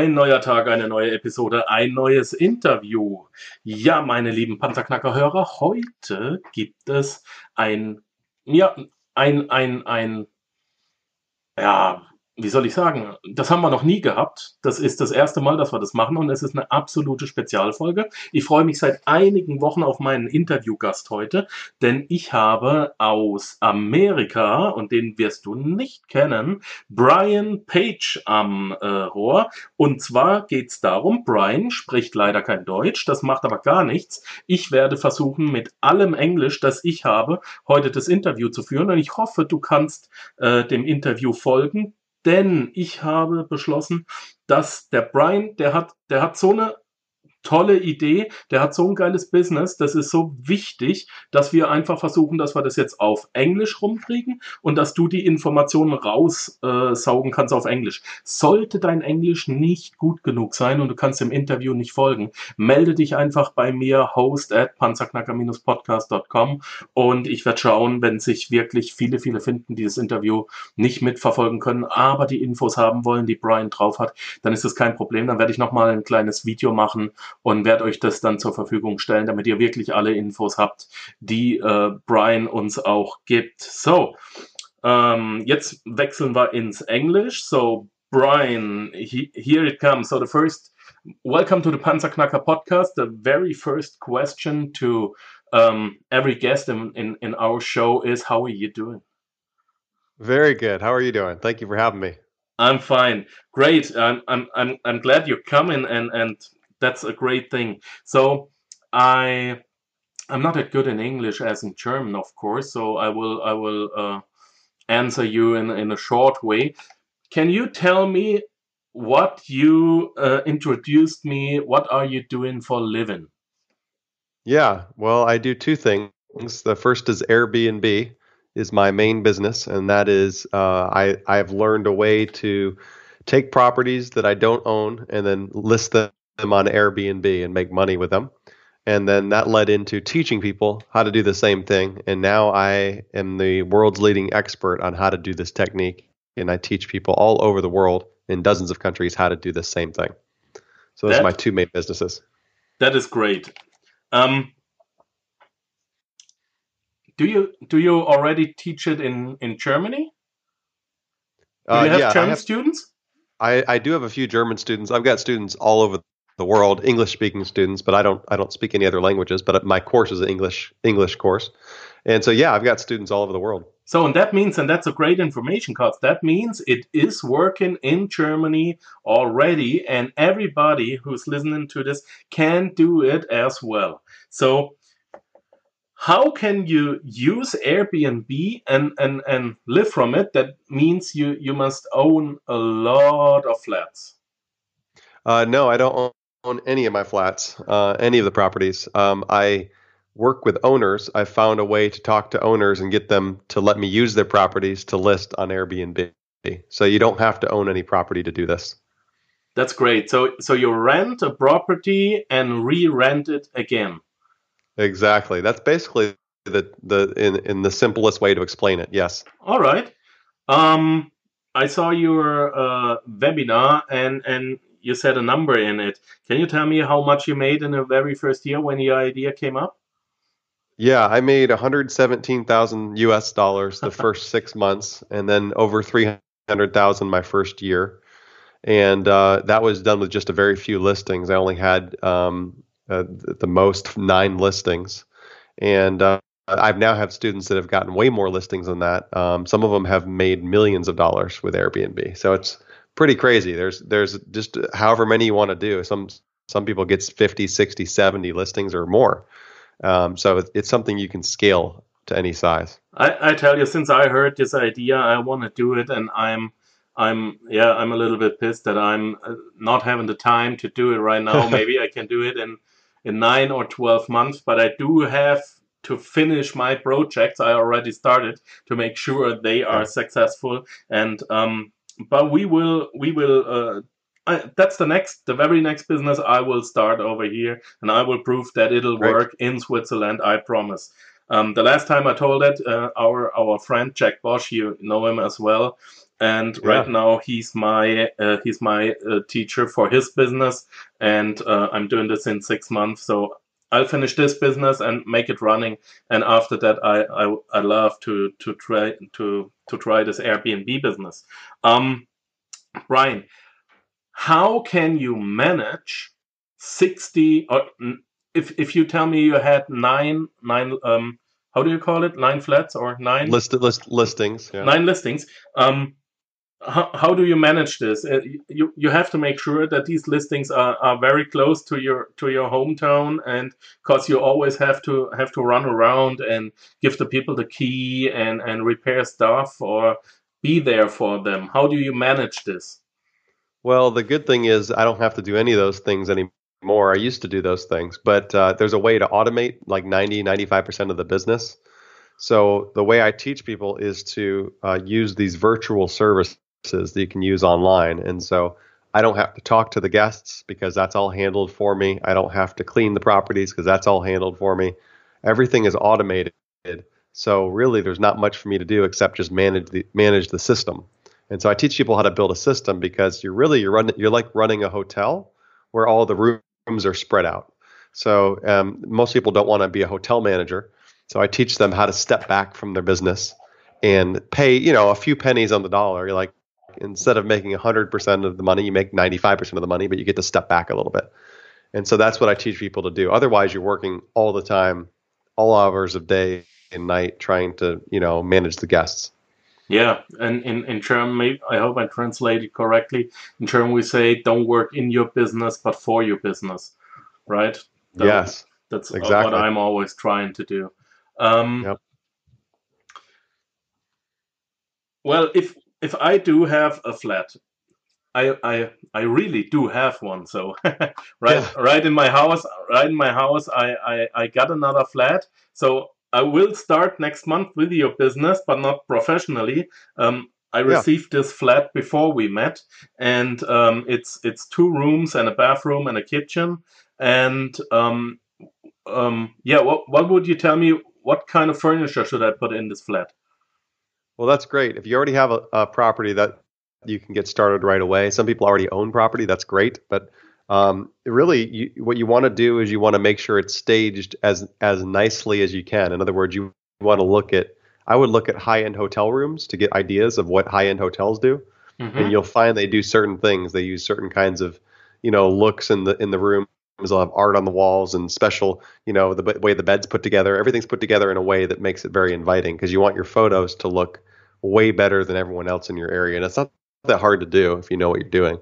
Ein neuer Tag, eine neue Episode, ein neues Interview. Ja, meine lieben Panzerknacker-Hörer, heute gibt es ein, ja, ein, ein, ein, ja, wie soll ich sagen, das haben wir noch nie gehabt. Das ist das erste Mal, dass wir das machen und es ist eine absolute Spezialfolge. Ich freue mich seit einigen Wochen auf meinen Interviewgast heute, denn ich habe aus Amerika, und den wirst du nicht kennen, Brian Page am äh, Rohr. Und zwar geht es darum, Brian spricht leider kein Deutsch, das macht aber gar nichts. Ich werde versuchen, mit allem Englisch, das ich habe, heute das Interview zu führen und ich hoffe, du kannst äh, dem Interview folgen denn ich habe beschlossen, dass der Brian, der hat, der hat so eine tolle Idee, der hat so ein geiles Business, das ist so wichtig, dass wir einfach versuchen, dass wir das jetzt auf Englisch rumkriegen und dass du die Informationen raussaugen äh, kannst auf Englisch. Sollte dein Englisch nicht gut genug sein und du kannst dem Interview nicht folgen, melde dich einfach bei mir, host at panzerknacker-podcast.com und ich werde schauen, wenn sich wirklich viele, viele finden, die das Interview nicht mitverfolgen können, aber die Infos haben wollen, die Brian drauf hat, dann ist das kein Problem. Dann werde ich nochmal ein kleines Video machen und werde euch das dann zur Verfügung stellen, damit ihr wirklich alle Infos habt, die äh, Brian uns auch gibt. So, ähm, jetzt wechseln wir ins Englisch. So, Brian, he, here it comes. So the first, welcome to the Panzerknacker podcast. The very first question to um, every guest in, in, in our show is, how are you doing? Very good. How are you doing? Thank you for having me. I'm fine. Great. I'm I'm I'm, I'm glad you're coming and and that's a great thing. So I I'm not that good in English as in German, of course. So I will I will uh, answer you in in a short way. Can you tell me what you uh, introduced me? What are you doing for living? Yeah, well, I do two things. The first is Airbnb is my main business, and that is uh, I I've learned a way to take properties that I don't own and then list them them on Airbnb and make money with them. And then that led into teaching people how to do the same thing. And now I am the world's leading expert on how to do this technique. And I teach people all over the world in dozens of countries how to do the same thing. So those that, are my two main businesses. That is great. Um, do you do you already teach it in in Germany? Do you uh, have yeah, German have, students? I, I do have a few German students. I've got students all over the world, English speaking students, but I don't I don't speak any other languages. But my course is an English English course, and so yeah, I've got students all over the world. So and that means, and that's a great information, cause that means it is working in Germany already, and everybody who's listening to this can do it as well. So how can you use Airbnb and, and, and live from it? That means you, you must own a lot of flats. Uh, no, I don't own any of my flats, uh, any of the properties. Um, I work with owners. I found a way to talk to owners and get them to let me use their properties to list on Airbnb. So you don't have to own any property to do this. That's great. So so you rent a property and re-rent it again. Exactly. That's basically the the in in the simplest way to explain it. Yes. All right. Um, I saw your uh, webinar and and you said a number in it. Can you tell me how much you made in the very first year when your idea came up? Yeah, I made 117,000 US dollars the first six months, and then over 300,000 my first year, and uh, that was done with just a very few listings. I only had um, uh, the most nine listings, and uh, I've now have students that have gotten way more listings than that. Um, some of them have made millions of dollars with Airbnb. So it's pretty crazy. There's there's just however many you want to do. Some some people get 50, 60, 70 listings or more. Um, so it's, it's something you can scale to any size. I, I tell you, since I heard this idea, I want to do it, and I'm I'm yeah, I'm a little bit pissed that I'm uh, not having the time to do it right now. Maybe I can do it in in nine or twelve months, but I do have to finish my projects I already started to make sure they are successful. And um, but we will we will. Uh, I, that's the next, the very next business I will start over here, and I will prove that it'll Right. work in Switzerland. I promise. Um, the last time I told it, uh, our our friend Jack Bosch, you know him as well, and right now he's my uh, he's my uh, teacher for his business, and uh, I'm doing this in six months. So I'll finish this business and make it running, and after that, I I, I love to to try to to try this Airbnb business. Um, Brian, how can you manage sixty or if if you tell me you had nine nine um how do you call it nine flats or nine List, list listings. Yeah. nine listings. Um, how, how do you manage this? Uh, you you have to make sure that these listings are, are very close to your to your hometown, and because you always have to have to run around and give the people the key and and repair stuff or be there for them. How do you manage this? Well, the good thing is I don't have to do any of those things anymore. I used to do those things, but uh, there's a way to automate like 90, 95% of the business. So the way I teach people is to uh, use these virtual services that you can use online. And so I don't have to talk to the guests because that's all handled for me. I don't have to clean the properties because that's all handled for me. Everything is automated. So really there's not much for me to do except just manage the manage the system. And so I teach people how to build a system because you're really you're running you're like running a hotel where all the rooms are spread out. So um, most people don't want to be a hotel manager. So I teach them how to step back from their business and pay you know a few pennies on the dollar. You're like instead of making 100% of the money, you make 95% of the money, but you get to step back a little bit. And so that's what I teach people to do. Otherwise, you're working all the time, all hours of day and night, trying to you know manage the guests. Yeah, and in in German, I hope I translated correctly. In German, we say, "Don't work in your business, but for your business." Right? That- yes. That's Exactly. what I'm always trying to do. Um, Yep. Well, if if I do have a flat, I I I really do have one. So right Yeah. right in my house, right in my house, I, I I got another flat. So I will start next month with your business, but not professionally. Um, I Yeah. received this flat before we met, and um, it's it's two rooms and a bathroom and a kitchen. And um, um, yeah, what what would you tell me? What kind of furniture should I put in this flat? Well, that's great. If you already have a, a property that you can get started right away. Some people already own property. That's great, but um, really, you, what you want to do is you want to make sure it's staged as as nicely as you can. In other words, you want to look at. I would look at high end hotel rooms to get ideas of what high end hotels do, Mhm. and you'll find they do certain things. They use certain kinds of, you know, looks in the in the room. They'll have art on the walls and special, you know, the b- way the bed's put together. Everything's put together in a way that makes it very inviting because you want your photos to look way better than everyone else in your area. And it's not that hard to do if you know what you're doing.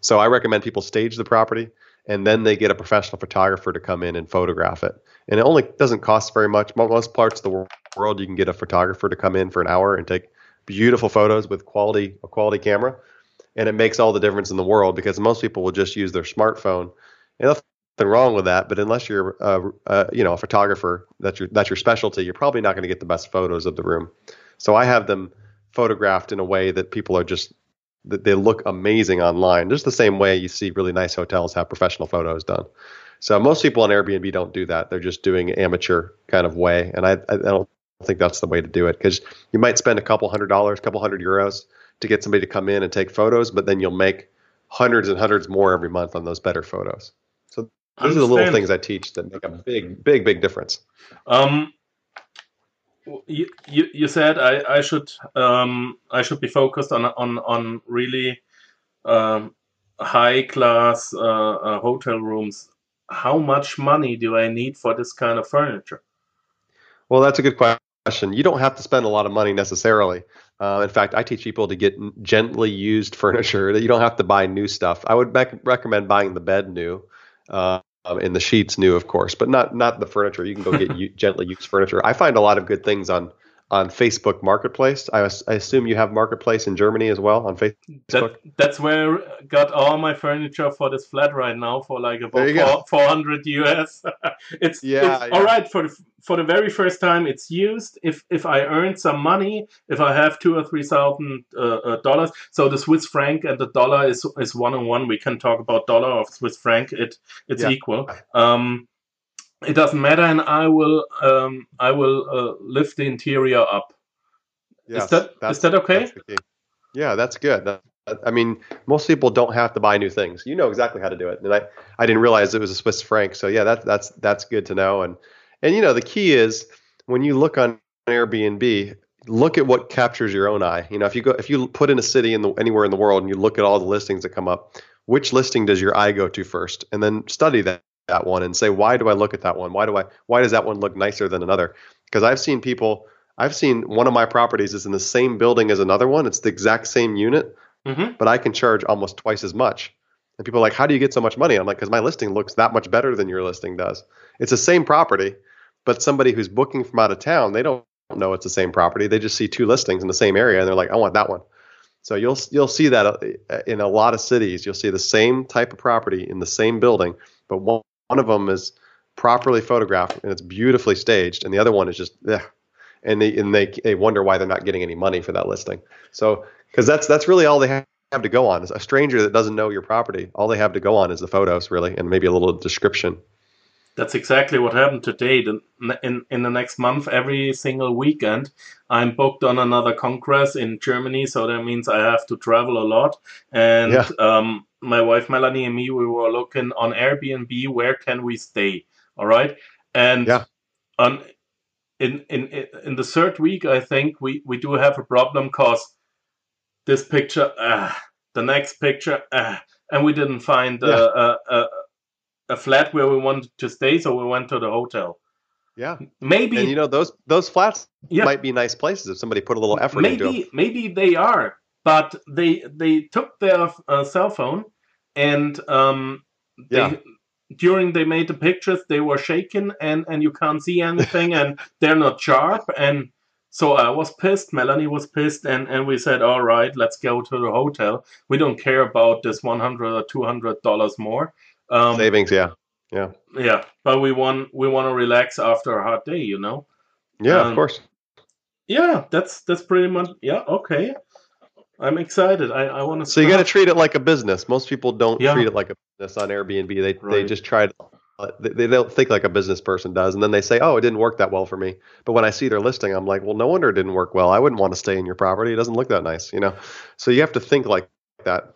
So I recommend people stage the property and then they get a professional photographer to come in and photograph it. And it only doesn't cost very much. Most parts of the world, you can get a photographer to come in for an hour and take beautiful photos with quality a quality camera. And it makes all the difference in the world because most people will just use their smartphone. And nothing wrong with that, but unless you're uh, uh, you know a photographer, that's your that's your specialty. You're probably not going to get the best photos of the room. So I have them photographed in a way that people are just that they look amazing online. Just the same way you see really nice hotels have professional photos done. So most people on Airbnb don't do that. They're just doing amateur kind of way, and I I don't think that's the way to do it because you might spend a couple hundred dollars, a couple hundred euros to get somebody to come in and take photos, but then you'll make hundreds and hundreds more every month on those better photos. So those are the little things I teach that make a big, big, big difference. Um, you, you, you said I, I should um, I should be focused on on on really um, high class uh, uh, hotel rooms. How much money do I need for this kind of furniture? Well, that's a good question. You don't have to spend a lot of money necessarily. Uh, in fact, I teach people to get gently used furniture. That you don't have to buy new stuff. I would bec- recommend buying the bed new, uh, um, and the sheets new, of course, but not not the furniture. You can go get u- gently used furniture. I find a lot of good things on on Facebook Marketplace. I, I assume you have Marketplace in Germany as well on Facebook. That, that's where I got all my furniture for this flat right now for like about four, 400 US. it's, Yeah, it's yeah. all right for the, for the very first time it's used. If if I earn some money, if I have two or three thousand uh, uh, dollars, so the Swiss franc and the dollar is is one on one. We can talk about dollar or Swiss franc. It it's Yeah. equal. Um, it doesn't matter, and I will um, I will uh, lift the interior up. Yes, that- is that's- that okay? that's. Yeah, that's good. That- I mean, most people don't have to buy new things. You know exactly how to do it, and I, I didn't realize it was a Swiss franc. So yeah, that's that's that's good to know. And and you know the key is when you look on Airbnb, look at what captures your own eye. You know, if you go if you put in a city in the anywhere in the world and you look at all the listings that come up, which listing does your eye go to first, and then study that that one and say why do I look at that one? Why do I why does that one look nicer than another? Because I've seen people I've seen one of my properties is in the same building as another one. It's the exact same unit, hmm but I can charge almost twice as much. And people are like, "How do you get so much money?" I'm like, "Because my listing looks that much better than your listing does. It's the same property, but somebody who's booking from out of town, they don't know it's the same property. They just see two listings in the same area, and they're like, "I want that one." So you'll you'll see that uh, in a lot of cities. You'll see the same type of property in the same building, but one, one of them is properly photographed and it's beautifully staged, and the other one is just, eh. and they and they they wonder why they're not getting any money for that listing. So because that's that's really all they have have to go on. Is a stranger that doesn't know your property, all they have to go on is the photos, really, and maybe a little description. That's exactly what happened today. In in the next month, every single weekend, I'm booked on another congress in Germany, so that means I have to travel a lot. And Yeah. um, my wife Melanie and me, we were looking on Airbnb. Where can we stay? All right, and Yeah. on in in in the third week, I think we we do have a problem because this picture, ah, the next picture, ah, and we didn't find Yeah. a, a, a flat where we wanted to stay, so we went to the hotel. Yeah, Maybe, and you know those those flats yeah, might be nice places if somebody put a little effort into them. maybe, maybe they are, but they they took their uh, cell phone and um, they Yeah. during they made the pictures they were shaken and and you can't see anything and they're not sharp and so I was pissed. Melanie was pissed, and and we said, all right, let's go to the hotel. We don't care about this one hundred or two hundred dollars more. Um, Savings, yeah, Yeah, yeah. but we want we want to relax after a hard day, you know. yeah, Um, of course. Yeah, that's that's pretty much. Yeah, okay. I'm excited. I I want to. So you got to treat it like a business. Most people don't Yeah. treat it like a business on Airbnb. They they just try to. they don't think like a business person does, and then they say, "Oh, it didn't work that well for me." But when I see their listing, I'm like, "Well, no wonder it didn't work well. I wouldn't want to stay in your property. It doesn't look that nice, you know." So you have to think like that.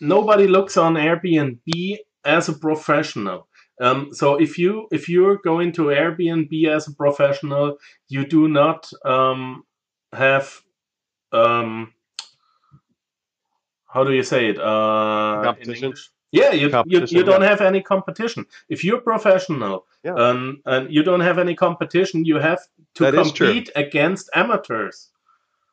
Nobody looks on Airbnb as a professional. Um, so if you if you're going to Airbnb as a professional, you do not um, have um, how do you say it? Uh, Competition? Yeah, you, you, Competition, you don't have any competition. If you're professional Yeah. um, and you don't have any competition, you have to That compete against amateurs.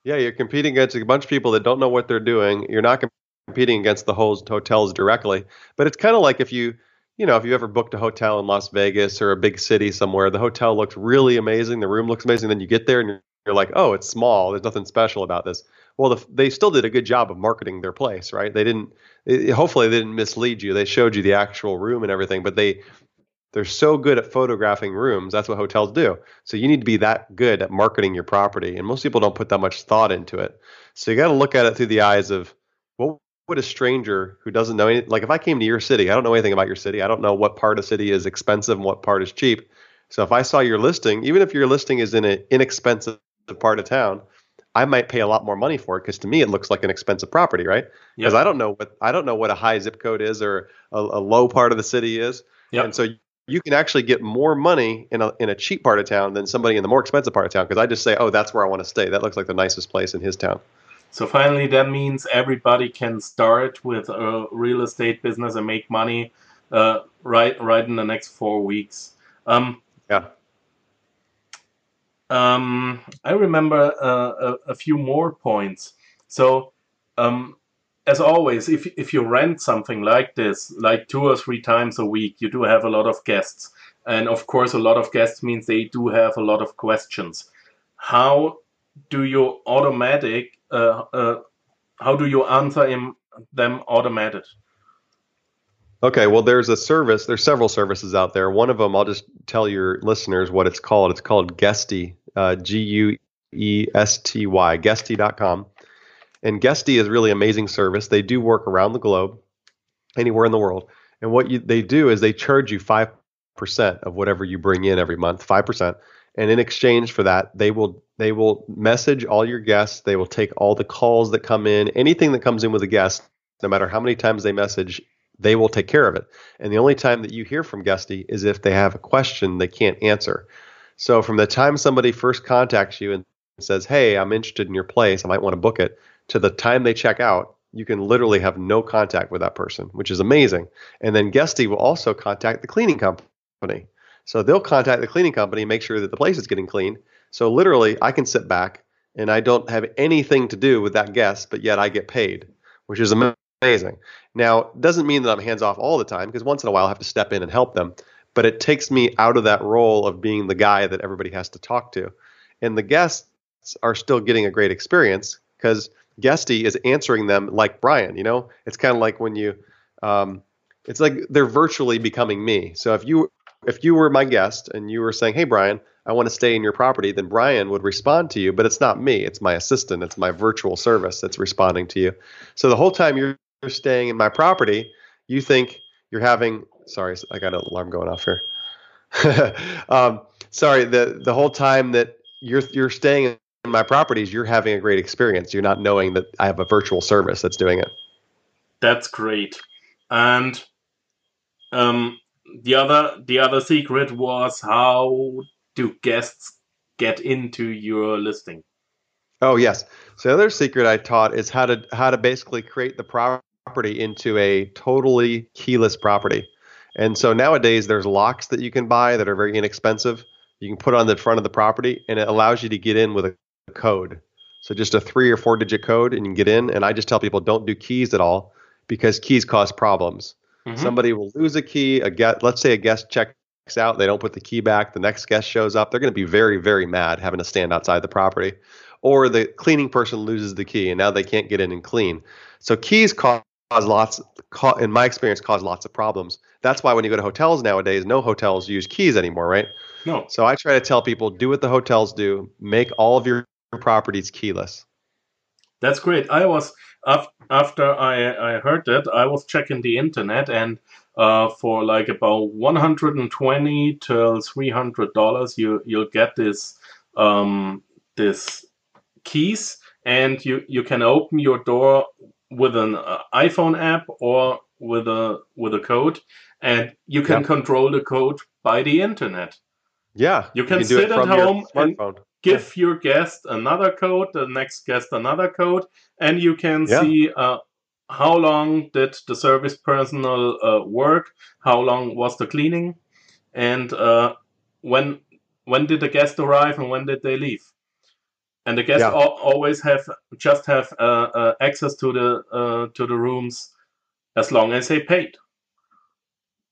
Yeah, you're competing against a bunch of people that don't know what they're doing. You're not competing against the hotels directly, but it's kind of like if you, you know, if you ever booked a hotel in Las Vegas or a big city somewhere, the hotel looks really amazing, the room looks amazing, then you get there and you're, you're like, oh, it's small. There's nothing special about this. Well, the, they still did a good job of marketing their place, right? They didn't. It, hopefully, they didn't mislead you. They showed you the actual room and everything, but they they're so good at photographing rooms. That's what hotels do. So you need to be that good at marketing your property, and most people don't put that much thought into it. So you got to look at it through the eyes of what would a stranger who doesn't know anything like if I came to your city, I don't know anything about your city. I don't know what part of the city is expensive and what part is cheap. So if I saw your listing, even if your listing is in an inexpensive part of town, I might pay a lot more money for it because to me it looks like an expensive property, right? Because Yep. I don't know what I don't know what a high zip code is or a, a low part of the city is. Yep. And so you can actually get more money in a in a cheap part of town than somebody in the more expensive part of town because I just say, oh, that's where I want to stay. That looks like the nicest place in his town. So finally, that means everybody can start with a real estate business and make money uh, right right in the next four weeks. Um, Yeah. um, I remember uh, a, a few more points. So, um, as always, if if you rent something like this, like two or three times a week, you do have a lot of guests, and of course, a lot of guests means they do have a lot of questions. How do you automatic? Uh, uh, how do you answer him, them automated? Okay, well, there's a service. There's several services out there. One of them, I'll just tell your listeners what it's called. It's called Guesty, uh, G U E S T Y, Guesty.com. And Guesty is really amazing service. They do work around the globe, anywhere in the world. And what you, they do is they charge you five percent of whatever you bring in every month, five percent. And in exchange for that, they will they will message all your guests. They will take all the calls that come in, anything that comes in with a guest, no matter how many times they message they will take care of it. And the only time that you hear from Guesty is if they have a question they can't answer. So from the time somebody first contacts you and says, "Hey, I'm interested in your place. I might want to book it," to the time they check out, you can literally have no contact with that person, which is amazing. And then Guesty will also contact the cleaning company. So they'll contact the cleaning company, make sure that the place is getting clean. So literally, I can sit back and I don't have anything to do with that guest, but yet I get paid, which is amazing amazing. Now, doesn't mean that I'm hands off all the time because once in a while I have to step in and help them, but it takes me out of that role of being the guy that everybody has to talk to. And the guests are still getting a great experience because Guesty is answering them like Brian. You know, it's kind of like when you, um, it's like they're virtually becoming me. So if you if you were my guest and you were saying, "Hey, Brian, I want to stay in your property," then Brian would respond to you. But it's not me; it's my assistant. It's my virtual service that's responding to you. So the whole time you're staying in my property, you think you're having. Sorry, I got an alarm going off here. um, sorry, the the whole time that you're you're staying in my properties, you're having a great experience. You're not knowing that I have a virtual service that's doing it. That's great. And um, the other the other secret was how do guests get into your listing? Oh yes. So the other secret I taught is how to how to basically create the property into a totally keyless property. And so nowadays there's locks that you can buy that are very inexpensive. You can put on the front of the property and it allows you to get in with a code. So just a three or four digit code and you can get in. And I just tell people don't do keys at all because keys cause problems. Mm-hmm. Somebody will lose a key. A guest, let's say a guest checks out, they don't put the key back. The next guest shows up. They're going to be very, very mad having to stand outside the property. Or the cleaning person loses the key and now they can't get in and clean. So keys cause cause lots in my experience cause lots of problems that's why when you go to hotels nowadays no hotels use keys anymore right no so i try to tell people do what the hotels do make all of your properties keyless that's great i was after i i heard that i was checking the internet and uh, for like about 120 till 300 dollars you you'll get this um this keys and you you can open your door with an uh, iPhone app or with a with a code, and you can yep. control the code by the internet. Yeah, you can, you can sit at home and give your guest another code, the next guest another code, and you can yeah. see uh, how long did the service personnel uh, work, how long was the cleaning, and uh, when when did the guest arrive and when did they leave and the guests yeah. al- always have just have uh, uh, access to the uh, to the rooms as long as they paid.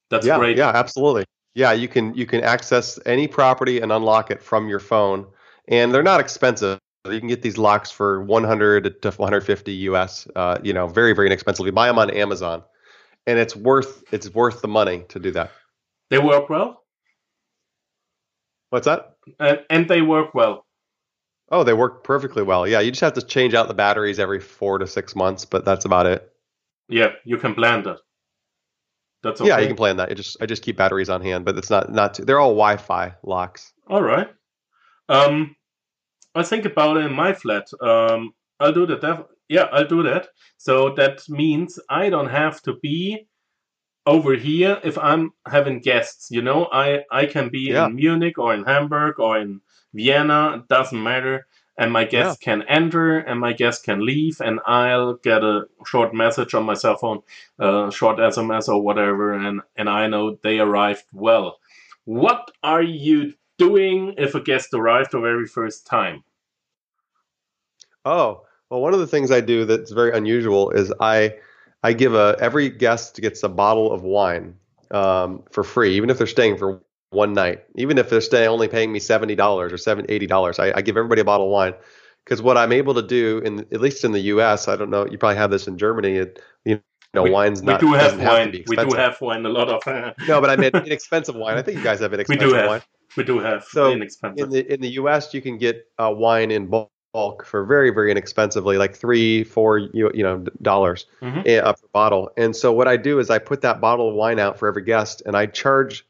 That's yeah, great. Yeah, absolutely. Yeah, you can you can access any property and unlock it from your phone, and they're not expensive. You can get these locks for 100 to 150 US. Uh, you know, very very inexpensive. You buy them on Amazon, and it's worth it's worth the money to do that. They work well. What's that? And, and they work well. Oh, they work perfectly well. Yeah, you just have to change out the batteries every four to six months, but that's about it. Yeah, you can plan that. That's okay. Yeah, you can plan that. I just I just keep batteries on hand, but it's not not too, they're all Wi-Fi locks. All right. Um, I think about it in my flat. Um, I'll do that. Yeah, I'll do that. So that means I don't have to be over here if I'm having guests. You know, I I can be yeah. in Munich or in Hamburg or in Vienna, It doesn't matter. And my guests yeah. can enter and my guests can leave, and I'll get a short message on my cell phone, uh, short SMS or whatever, and, and I know they arrived well. What are you doing if a guest arrived the very first time? Oh, well, one of the things I do that's very unusual is I I give a every guest gets a bottle of wine um, for free, even if they're staying for one night, even if they're staying only paying me seventy dollars or seven eighty dollars. I, I, give everybody a bottle of wine because what I'm able to do in at least in the U.S. I don't know. You probably have this in Germany. It, you know, we, wine's we do have have wine. be we do have wine. A lot of. No, but I mean inexpensive wine. I think you guys have we inexpensive do have. wine. We do have So, inexpensive. In the in the U.S., you can get uh, wine in bulk for very very inexpensively, like three, four you, you know dollars Mhm. eh, per bottle. And so what I do is I put that bottle of wine out for every guest, and I charge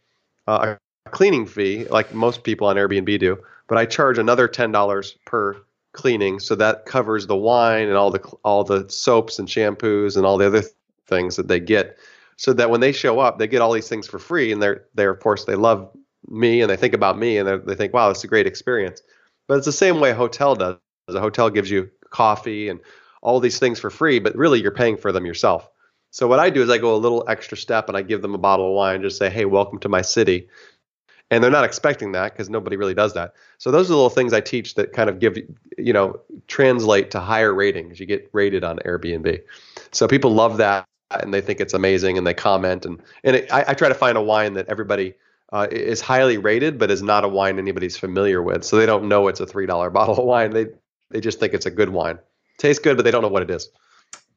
uh, a cleaning fee, like most people on Airbnb do. But I charge another ten dollars per cleaning, so that covers the wine and all the all the soaps and shampoos and all the other th- things that they get. So that when they show up, they get all these things for free, and they're they're of course they love me and they think about me and they're- think, wow, is a great experience. But it's the same way a hotel does. A hotel gives you coffee and all these things for free, but really you're paying for them yourself. So what I do is I go a little extra step and I give them a bottle of wine, just say, hey, welcome to my city. And they're not expecting that because nobody really does that. So those are the little things I teach that kind of give, you know, translate to higher ratings. You get rated on Airbnb. So people love that and they think it's amazing and they comment. And, and it, I, I try to find a wine that everybody uh, is highly rated, but is not a wine anybody's familiar with. So they don't know it's a $3 bottle of wine. They, they just think it's a good wine. Tastes good, but they don't know what it is.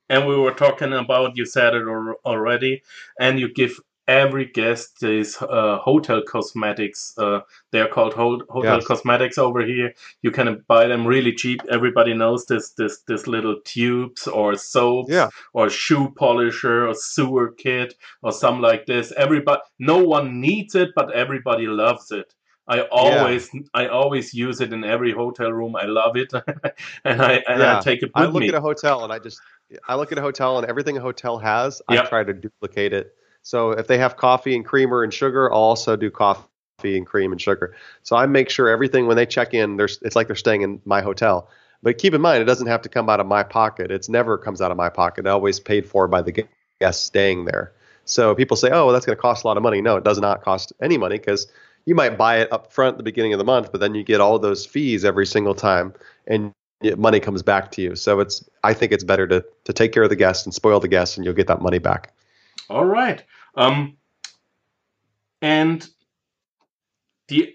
and we were talking about you said it already and you give every guest is uh, hotel cosmetics uh, they're called ho- hotel Yes. cosmetics over here you can buy them really cheap everybody knows this this this little tubes or soaps Yeah. or shoe polisher or sewer kit or something like this everybody no one needs it but everybody loves it I always I always use it in every hotel room. I love it, and I and I take it I look me. at a hotel and I just I look at a hotel and everything a hotel has, Yep. I try to duplicate it. So if they have coffee and creamer and sugar, I'll also do coffee and cream and sugar. So I make sure everything when they check in, there's it's like they're staying in my hotel. But keep in mind, it doesn't have to come out of my pocket. It's never comes out of my pocket. It always paid for by the gu- guest staying there. So people say, "Oh, well, that's going to cost a lot of money." No, it does not cost any money because you might buy it up front at the beginning of the month, but then you get all those fees every single time, and money comes back to you. So it's I think it's better to to take care of the guests and spoil the guests, and you'll get that money back. All right. Um, and the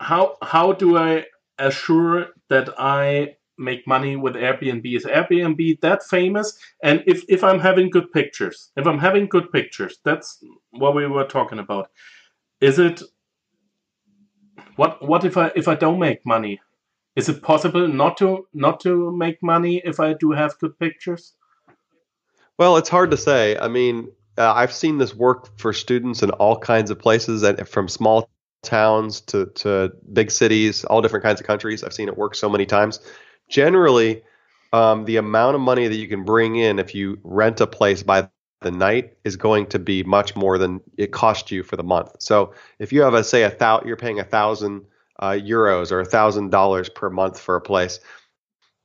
how how do I assure that I make money with Airbnb? Is Airbnb that famous? And if if I'm having good pictures, if I'm having good pictures, that's what we were talking about. Is it what what if I if I don't make money? Is it possible not to not to make money if I do have good pictures? Well, it's hard to say. I mean, uh, I've seen this work for students in all kinds of places, and from small towns to to big cities, all different kinds of countries. I've seen it work so many times. Generally, um, the amount of money that you can bring in if you rent a place by the night is going to be much more than it cost you for the month. So if you have a say a thou, you're paying a thousand uh, euros or a thousand dollars per month for a place,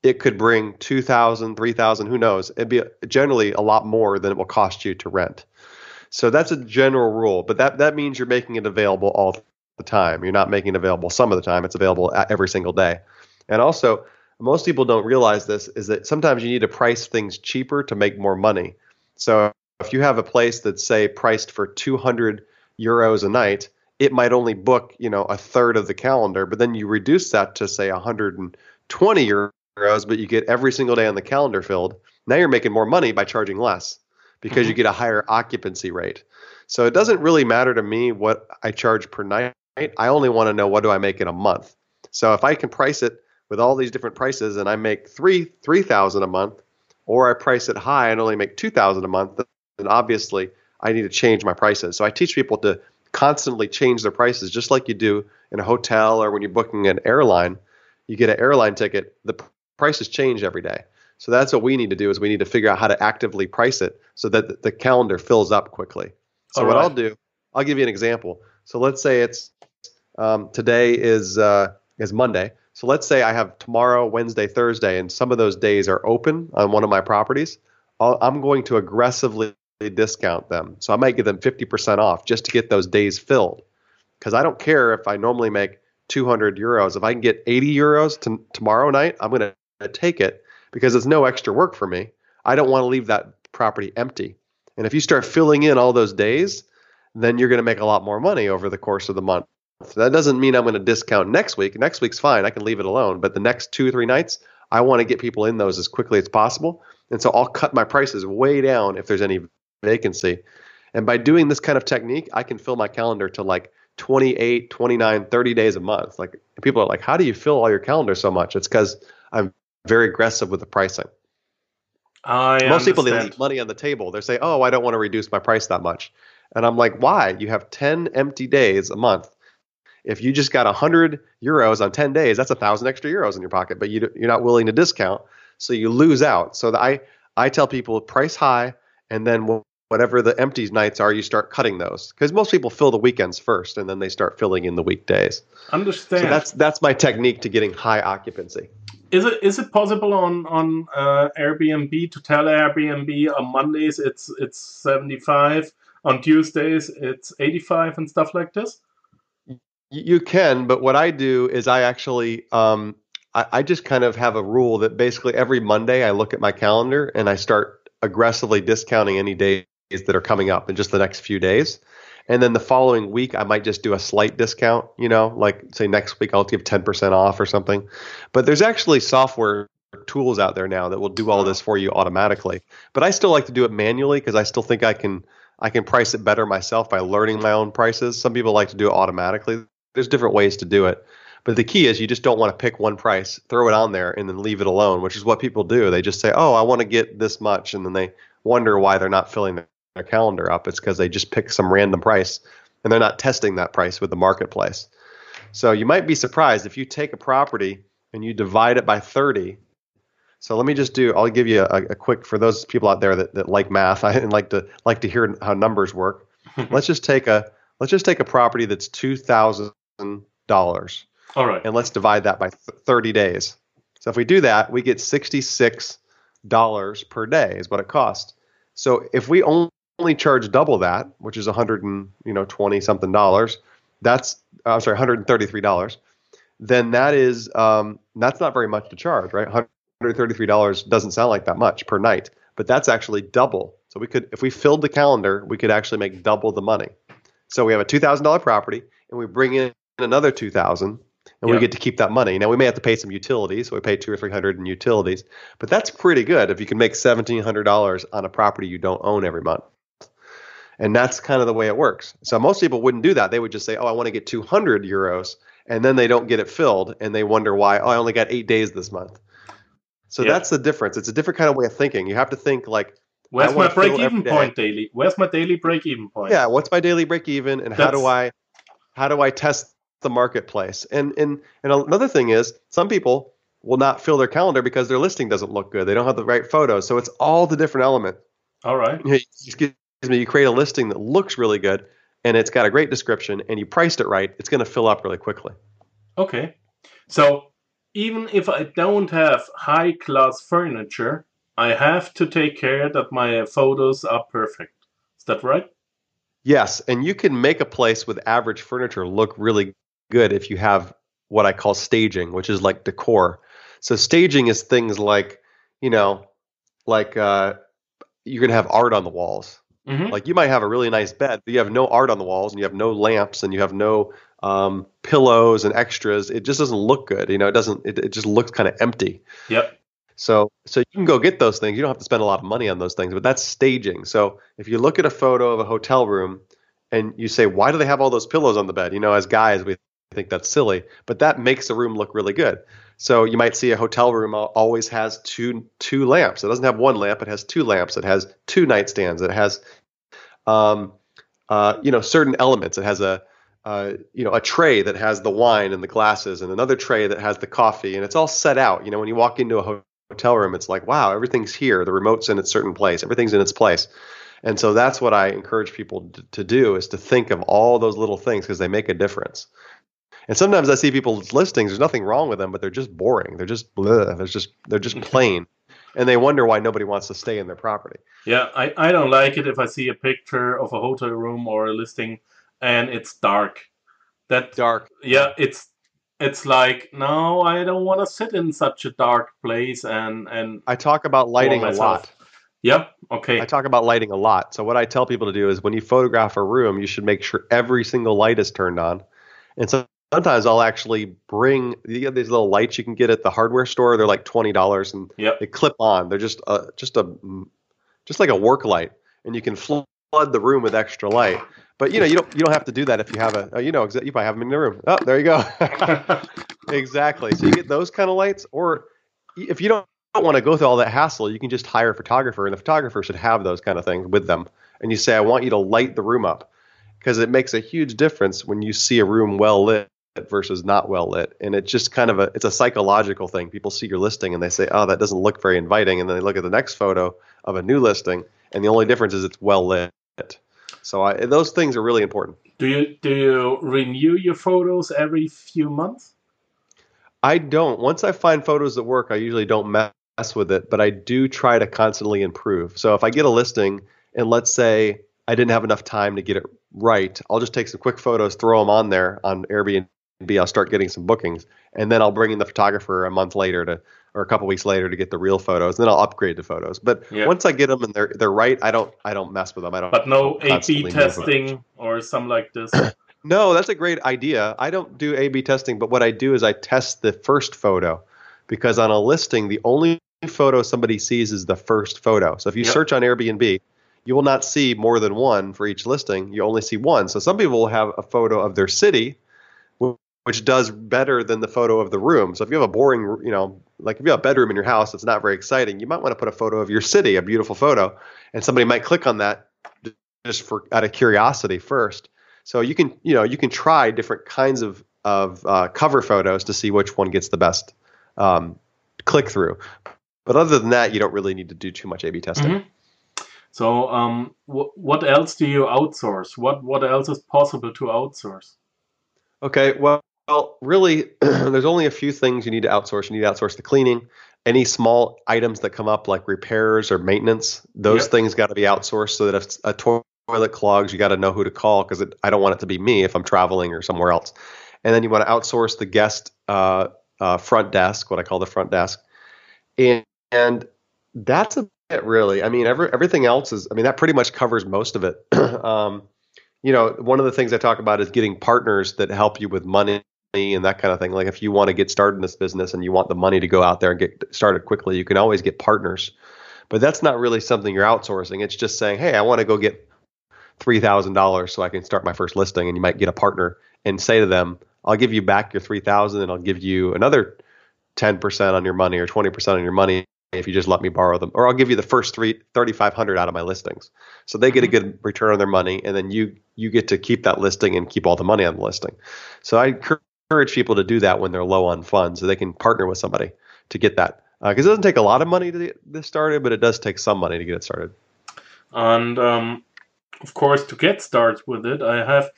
it could bring 2000 3000 who knows? It'd be generally a lot more than it will cost you to rent. So that's a general rule but that that means you're making it available all the time. You're not making it available some of the time. It's available every single day. And also most people don't realize this is that sometimes you need to price things cheaper to make more money. So if you have a place that's say priced for 200 euros a night it might only book you know a third of the calendar but then you reduce that to say 120 euros euros, but you get every single day on the calendar filled. Now you're making more money by charging less because you mm-hmm. get a higher occupancy rate. So it doesn't really matter to me what I charge per night. I only want to know what do I make in a month. So if I can price it with all these different prices and I make three three thousand a month, or I price it high and only make two thousand a month, then obviously I need to change my prices. So I teach people to constantly change their prices, just like you do in a hotel or when you're booking an airline. You get an airline ticket, the prices change every day. So that's what we need to do is we need to figure out how to actively price it so that the calendar fills up quickly. So All what. I'll do, I'll give you an example. So let's say it's um, today is uh, is Monday. So let's say I have tomorrow, Wednesday, Thursday, and some of those days are open on one of my properties. I'll, I'm going to aggressively discount them. So I might give them 50% off just to get those days filled. Because I don't care if I normally make 200 euros. If I can get 80 euros to, tomorrow night, I'm going to take it because it's no extra work for me. I don't want to leave that property empty. And if you start filling in all those days, then you're going to make a lot more money over the course of the month. That doesn't mean I'm going to discount next week. Next week's fine. I can leave it alone. But the next two or three nights, I want to get people in those as quickly as possible. And so I'll cut my prices way down if there's any vacancy. And by doing this kind of technique, I can fill my calendar to like 28, 29, 30 days a month. Like people are like, how do you fill all your calendar so much? It's because I'm very aggressive with the pricing. I Most people they leave money on the table. They say, "Oh, I don't want to reduce my price that much," and I'm like, "Why? You have 10 empty days a month. If you just got 100 euros on 10 days, that's a thousand extra euros in your pocket. But you, you're not willing to discount, so you lose out. So I I tell people price high, and then whatever the empty nights are, you start cutting those because most people fill the weekends first, and then they start filling in the weekdays. Understand. So that's that's my technique to getting high occupancy. Is it is it possible on on uh, Airbnb to tell Airbnb on Mondays it's it's seventy five, on Tuesdays it's eighty five and stuff like this? You can, but what I do is I actually um, I, I just kind of have a rule that basically every Monday I look at my calendar and I start aggressively discounting any days that are coming up in just the next few days. And then the following week I might just do a slight discount, you know, like say next week I'll give 10% off or something. But there's actually software tools out there now that will do all this for you automatically. But I still like to do it manually because I still think I can I can price it better myself by learning my own prices. Some people like to do it automatically there's different ways to do it. But the key is you just don't want to pick one price, throw it on there, and then leave it alone, which is what people do. They just say, "Oh, I want to get this much," and then they wonder why they're not filling their, calendar up. It's because they just pick some random price, and they're not testing that price with the marketplace. So you might be surprised if you take a property and you divide it by 30. So let me just do. I'll give you a, a quick for those people out there that, that like math. I like to like to hear how numbers work. let's just take a let's just take a property that's two thousand dollars All right. and let's divide that by th- 30 days. So if we do that, we get $66 per day is what it costs. So if we only charge double that, which is 100 and, you know, 20 something dollars, that's I'm sorry, $133, then that is um, that's not very much to charge, right? $133 doesn't sound like that much per night, but that's actually double. So we could if we filled the calendar, we could actually make double the money. So we have a $2,000 property and we bring in another 2000 and Yeah. we get to keep that money. Now we may have to pay some utilities, so we pay two or three hundred in utilities, but that's pretty good if you can make seventeen hundred dollars on a property you don't own every month. And that's kind of the way it works. So most people wouldn't do that. They would just say, "Oh, I want to get two hundred euros," and then they don't get it filled, and they wonder why. Oh, I only got eight days this month. So Yeah. that's the difference. It's a different kind of way of thinking. You have to think like, Where's my break even day. point daily? Where's my daily break even point? yeah, what's my daily break even, and how do I, how do I test the marketplace? And and and another thing is, some people will not fill their calendar because their listing doesn't look good. They don't have the right photos. So it's all the different element. All right. You know, excuse you create a listing that looks really good, and it's got a great description, and you priced it right. It's going to fill up really quickly. Okay. So even if I don't have high class furniture, I have to take care that my photos are perfect. Is that right? Yes, and you can make a place with average furniture look really good if you have what I call staging, which is like decor. So staging is things like, you know, like uh, you're gonna have art on the walls. Mm-hmm. Like you might have a really nice bed, but you have no art on the walls, and you have no lamps, and you have no um, pillows and extras. It just doesn't look good. You know, it doesn't. It, it just looks kind of empty. Yep. So so you can go get those things. You don't have to spend a lot of money on those things, but that's staging. So if you look at a photo of a hotel room and you say, why do they have all those pillows on the bed? You know, as guys, we think that's silly, but that makes the room look really good. So you might see a hotel room always has two two lamps. It doesn't have one lamp; it has two lamps. It has two nightstands. It has, um, uh, you know, certain elements. It has a uh, you know, a tray that has the wine and the glasses, and another tray that has the coffee, and it's all set out. You know, when you walk into a hotel room, it's like, wow, everything's here. The remote's in its certain place. Everything's in its place. And so that's what I encourage people to, do is to think of all those little things because they make a difference. And sometimes I see people's listings. There's nothing wrong with them, but they're just boring. They're just bleh. They're just they're just plain, and they wonder why nobody wants to stay in their property. Yeah, I, I don't like it if I see a picture of a hotel room or a listing and it's dark. That Dark. yeah, it's it's like no, I don't want to sit in such a dark place and and I talk about lighting a lot. yep, okay. I talk about lighting a lot. So what I tell people to do is when you photograph a room, you should make sure every single light is turned on. And sometimes I'll actually bring you get these little lights you can get at the hardware store. They're like twenty dollars and Yep. they clip on. They're just a, just a just like a work light, and you can flood the room with extra light. But you know you don't you don't have to do that if you have a oh, you know you probably have them in the room. Oh, there you go. exactly. So you get those kind of lights, or if you don't, don't want to go through all that hassle, you can just hire a photographer, and the photographer should have those kind of things with them. And you say, I want you to light the room up because it makes a huge difference when you see a room well lit versus not well lit. And it's just kind of a it's a psychological thing. People see your listing and they say oh that doesn't look very inviting. And then they look at the next photo of a new listing and the only difference is it's well lit. So I, those things are really important. Do you do you renew your photos every few months? i don't. Once i find photos that work i usually don't mess with it but i do try to constantly improve. So if i get a listing and let's say i didn't have enough time to get it right i'll just take some quick photos throw them on there on airbnb I'll start getting some bookings, and then I'll bring in the photographer a month later to, or a couple weeks later to get the real photos. And then I'll upgrade the photos. But Yeah. once I get them and they're they're right, I don't I don't mess with them. I don't. But no A/B testing or something like this. No, that's a great idea. I don't do A/B testing, but what I do is I test the first photo, because on a listing, the only photo somebody sees is the first photo. So if you Yep. search on Airbnb, you will not see more than one for each listing. You only see one. So some people will have a photo of their city, which does better than the photo of the room. So if you have a boring, you know, like if you have a bedroom in your house that's not very exciting, you might want to put a photo of your city, a beautiful photo, and somebody might click on that just for out of curiosity first. So you can, you know, you can try different kinds of of uh, cover photos to see which one gets the best um, click through. But other than that, you don't really need to do too much A/B testing. Mhm. So, um, wh- what else do you outsource? What what else is possible to outsource? Okay, well, well, really, there's only a few things you need to outsource. You need to outsource the cleaning, any small items that come up like repairs or maintenance. Those Yep. things got to be outsourced so that if a toilet clogs, you got to know who to call because I don't want it to be me if I'm traveling or somewhere else. And then you want to outsource the guest uh, uh, front desk, what I call the front desk, and and that's a bit really. I mean, every, everything else is. I mean, that pretty much covers most of it. um, you know, one of the things I talk about is getting partners that help you with money and that kind of thing. Like if you want to get started in this business and you want the money to go out there and get started quickly, you can always get partners. But that's not really something you're outsourcing. It's just saying, hey, I want to go get three thousand dollars so I can start my first listing, and you might get a partner and say to them, I'll give you back your three thousand, and I'll give you another ten percent on your money or twenty percent on your money if you just let me borrow them, or I'll give you the first three thirty five hundred out of my listings. So they get a mm-hmm. good return on their money, and then you you get to keep that listing and keep all the money on the listing. So I encourage people to do that when they're low on funds, so they can partner with somebody to get that. Because it doesn't take a lot of money to get this started, but it does take some money to get it started. And um, of course, to get started with it, I have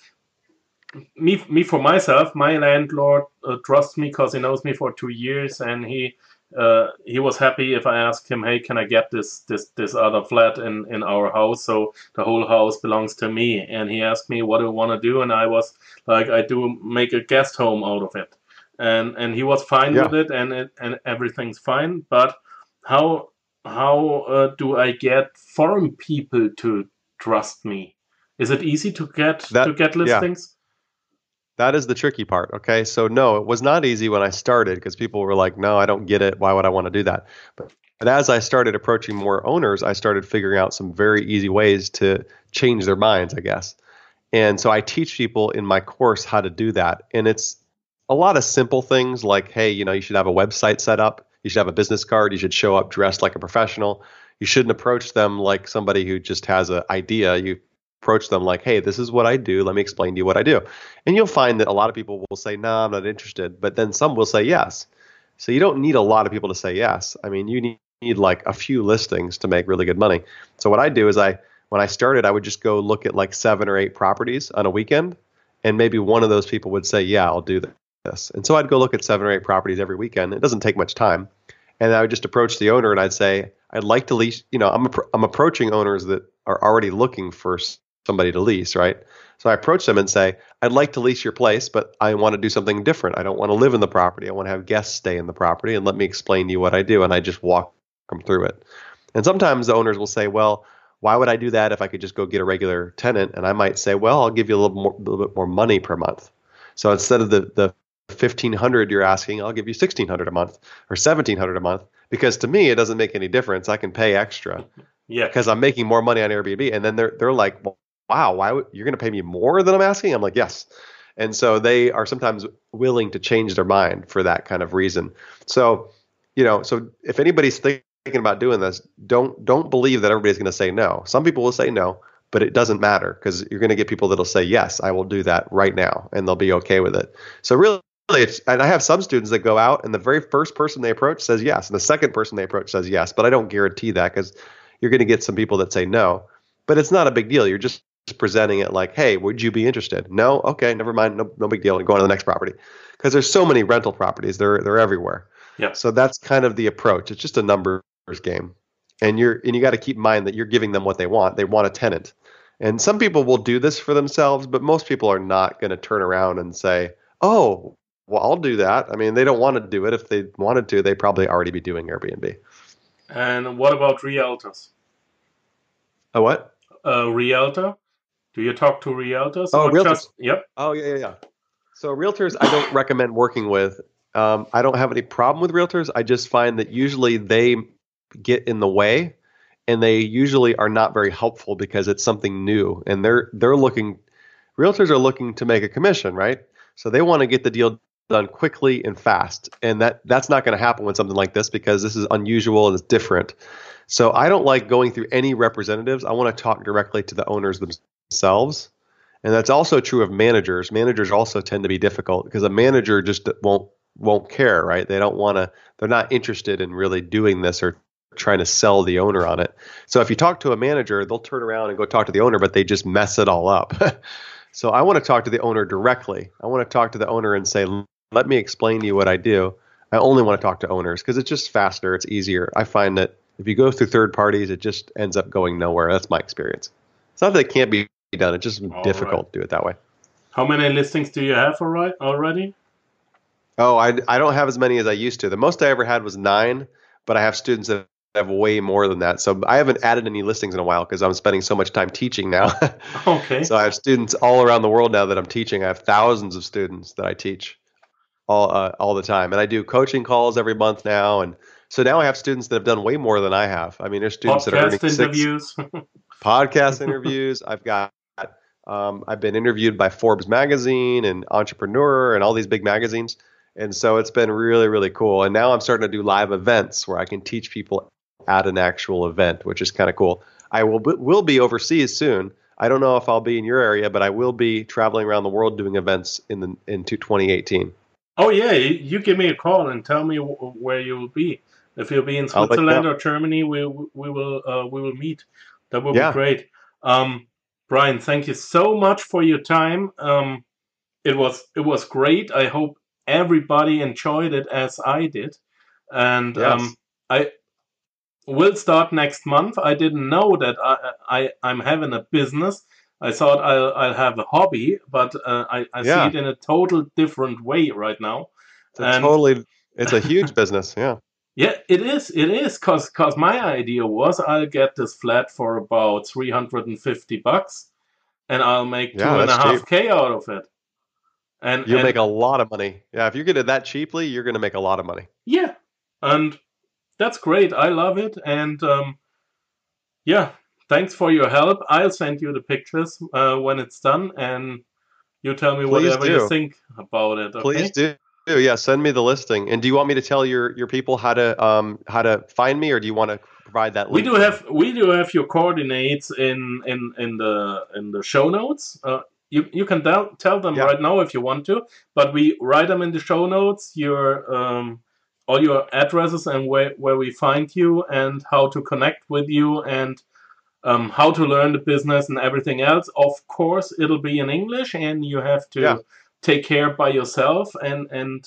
me me for myself. My landlord uh, trusts me because he knows me for two years, and he uh, he was happy if I asked him, "Hey, can I get this this this other flat in in our house? So the whole house belongs to me." And he asked me, "What do I want to do?" And I was like, "I do make a guest home out of it." And and he was fine Yeah. with it, and it, and everything's fine. But how how uh, do I get foreign people to trust me? Is it easy to get That- to get yeah. That is the tricky part. Okay. So, no, it was not easy when I started because people were like, no, I don't get it. Why would I want to do that? But, but as I started approaching more owners, I started figuring out some very easy ways to change their minds, I guess. And so I teach people in my course how to do that. And it's a lot of simple things like, hey, you know, you should have a website set up, you should have a business card, you should show up dressed like a professional. You shouldn't approach them like somebody who just has an idea. You approach them like, hey, this is what I do. Let me explain to you what I do. And you'll find that a lot of people will say, no, I'm not interested. But then some will say yes. So you don't need a lot of people to say yes. I mean, you need, need like a few listings to make really good money. So what I do is I, when I started, I would just go look at like seven or eight properties on a weekend. And maybe one of those people would say, yeah, I'll do this. And so I'd go look at seven or eight properties every weekend. It doesn't take much time. And I would just approach the owner and I'd say, I'd like to lease, you know, I'm, I'm approaching owners that are already looking for somebody to lease, right? So I approach them and say, I'd like to lease your place, but I want to do something different. I don't want to live in the property. I want to have guests stay in the property and let me explain to you what I do. And I just walk them through it. And sometimes the owners will say, well, why would I do that if I could just go get a regular tenant? And I might say, well, I'll give you a little more, little bit more money per month. So instead of the the 1500 you're asking, I'll give you 1600 a month or 1700 a month because to me it doesn't make any difference. I can pay extra Yeah. because I'm making more money on Airbnb. And then they're they're like, "Wow, why would, you're going to pay me more than I'm asking?" I'm like, "Yes." And so they are sometimes willing to change their mind for that kind of reason. So, you know, so if anybody's thinking about doing this, don't don't believe that everybody's going to say no. Some people will say no, but it doesn't matter because you're going to get people that'll say yes, I will do that right now, and they'll be okay with it. So really. It's, and I have some students that go out, and the very first person they approach says yes, and the second person they approach says yes. But I don't guarantee that because you're going to get some people that say no. But it's not a big deal. You're just presenting it like, hey, would you be interested? No, okay, never mind, no, no big deal. And go on to the next property because there's so many rental properties. They're they're everywhere. Yeah. So that's kind of the approach. It's just a numbers game, and you're and you got to keep in mind that you're giving them what they want. They want a tenant, and some people will do this for themselves, but most people are not going to turn around and say, oh, well, I'll do that. I mean, they don't want to do it. If they wanted to, they'd probably already be doing Airbnb. And what about realtors? A what? A realtor? Do you talk to realtors? Oh, or realtors. just- yep. Oh yeah, yeah, yeah. So realtors, I don't recommend working with. Um, I don't have any problem with realtors. I just find that usually they get in the way, and they usually are not very helpful because it's something new, and they're they're looking. Realtors are looking to make a commission, right? So they want to get the deal done quickly and fast, and that that's not going to happen with something like this because this is unusual and it's different. So I don't like going through any representatives. I want to talk directly to the owners themselves. And that's also true of managers. Managers also tend to be difficult because a manager just won't won't care, right? They don't want to they're not interested in really doing this or trying to sell the owner on it. So if you talk to a manager, they'll turn around and go talk to the owner, but they just mess it all up. so I want to talk to the owner directly. I want to talk to the owner and say, "Let me explain to you what I do." I only want to talk to owners because it's just faster, it's easier. I find that if you go through third parties, it just ends up going nowhere. That's my experience. It's not that it can't be done; it's just All difficult to do it that way. How many listings do you have already? Oh, I, I don't have as many as I used to. The most I ever had was nine, but I have students that have way more than that. So I haven't added any listings in a while because I'm spending so much time teaching now. Okay. so I have students all around the world now that I'm teaching. I have thousands of students that I teach all uh, all the time, and I do coaching calls every month now. And so now I have students that have done way more than I have. I mean, there's students that are earning Podcast six, interviews. podcast interviews. I've got um, I've been interviewed by Forbes magazine and Entrepreneur and all these big magazines, and so it's been really really cool. And now I'm starting to do live events where I can teach people at an actual event, which is kind of cool. I will be, will be overseas soon. I don't know if I'll be in your area, but I will be traveling around the world doing events in the into 2018. oh yeah, you, you give me a call and tell me w- where you will be. If you'll be in I'll let you Switzerland or Germany, we we will uh, we will meet. That would Yeah. be great. Um, Brian, thank you so much for your time. Um, it was it was great. I hope everybody enjoyed it as I did, and Yes. um, I will start next month. I didn't know that I, I I'm having a business. I thought I'll I'll have a hobby, but uh, I I Yeah. see it in a total different way right now. It's And- totally it's a huge business. Yeah. Yeah, it is. It is because cause my idea was I'll get this flat for about three hundred and fifty bucks, and I'll make two Yeah, and a half cheap. k out of it. And, You and make a lot of money. Yeah, if you get it that cheaply, you're going to make a lot of money. yeah, and that's great. I love it, and um, yeah, thanks for your help. I'll send you the pictures uh, when it's done, and you tell me Please whatever you think about it. Okay? Please do. Yeah, send me the listing. And do you want me to tell your your people how to um how to find me, or do you want to provide that? We do have we do have your coordinates in in in the in the show notes. Uh, you you can tell tell them Yeah. right now if you want to, but we write them in the show notes. Your um all your addresses and where where we find you and how to connect with you and um, how to learn the business and everything else. Of course, it'll be in English, and you have to Yeah. Take care by yourself and and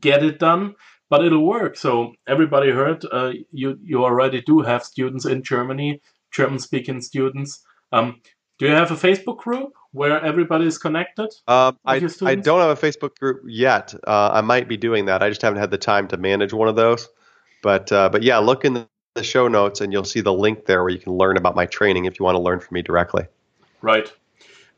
get it done. But it'll work. So everybody heard uh, you. You already do have students in Germany, German-speaking students. Um, do you have a Facebook group where everybody is connected? Um, I, I don't have a Facebook group yet. Uh, I might be doing that. I just haven't had the time to manage one of those. But uh, but yeah, look in the, the show notes and you'll see the link there where you can learn about my training if you want to learn from me directly. Right.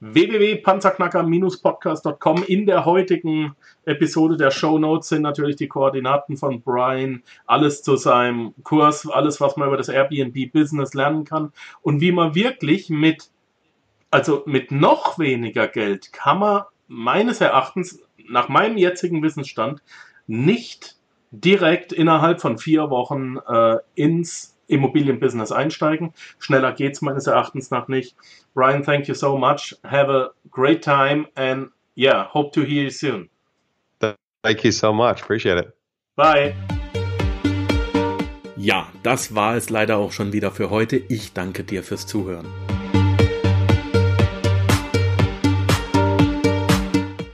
www.panzerknacker-podcast.com. In der heutigen Episode der Show Notes sind natürlich die Koordinaten von Brian, alles zu seinem Kurs, alles, was man über das Airbnb-Business lernen kann und wie man wirklich mit, also mit noch weniger Geld kann man meines Erachtens nach meinem jetzigen Wissensstand nicht direkt innerhalb von vier Wochen äh, ins Immobilienbusiness einsteigen. Schneller geht's meines Erachtens nach nicht. Brian, thank you so much. Have a great time and yeah, hope to hear you soon. Thank you so much. Appreciate it. Bye. Ja, das war es leider auch schon wieder für heute. Ich danke dir fürs Zuhören.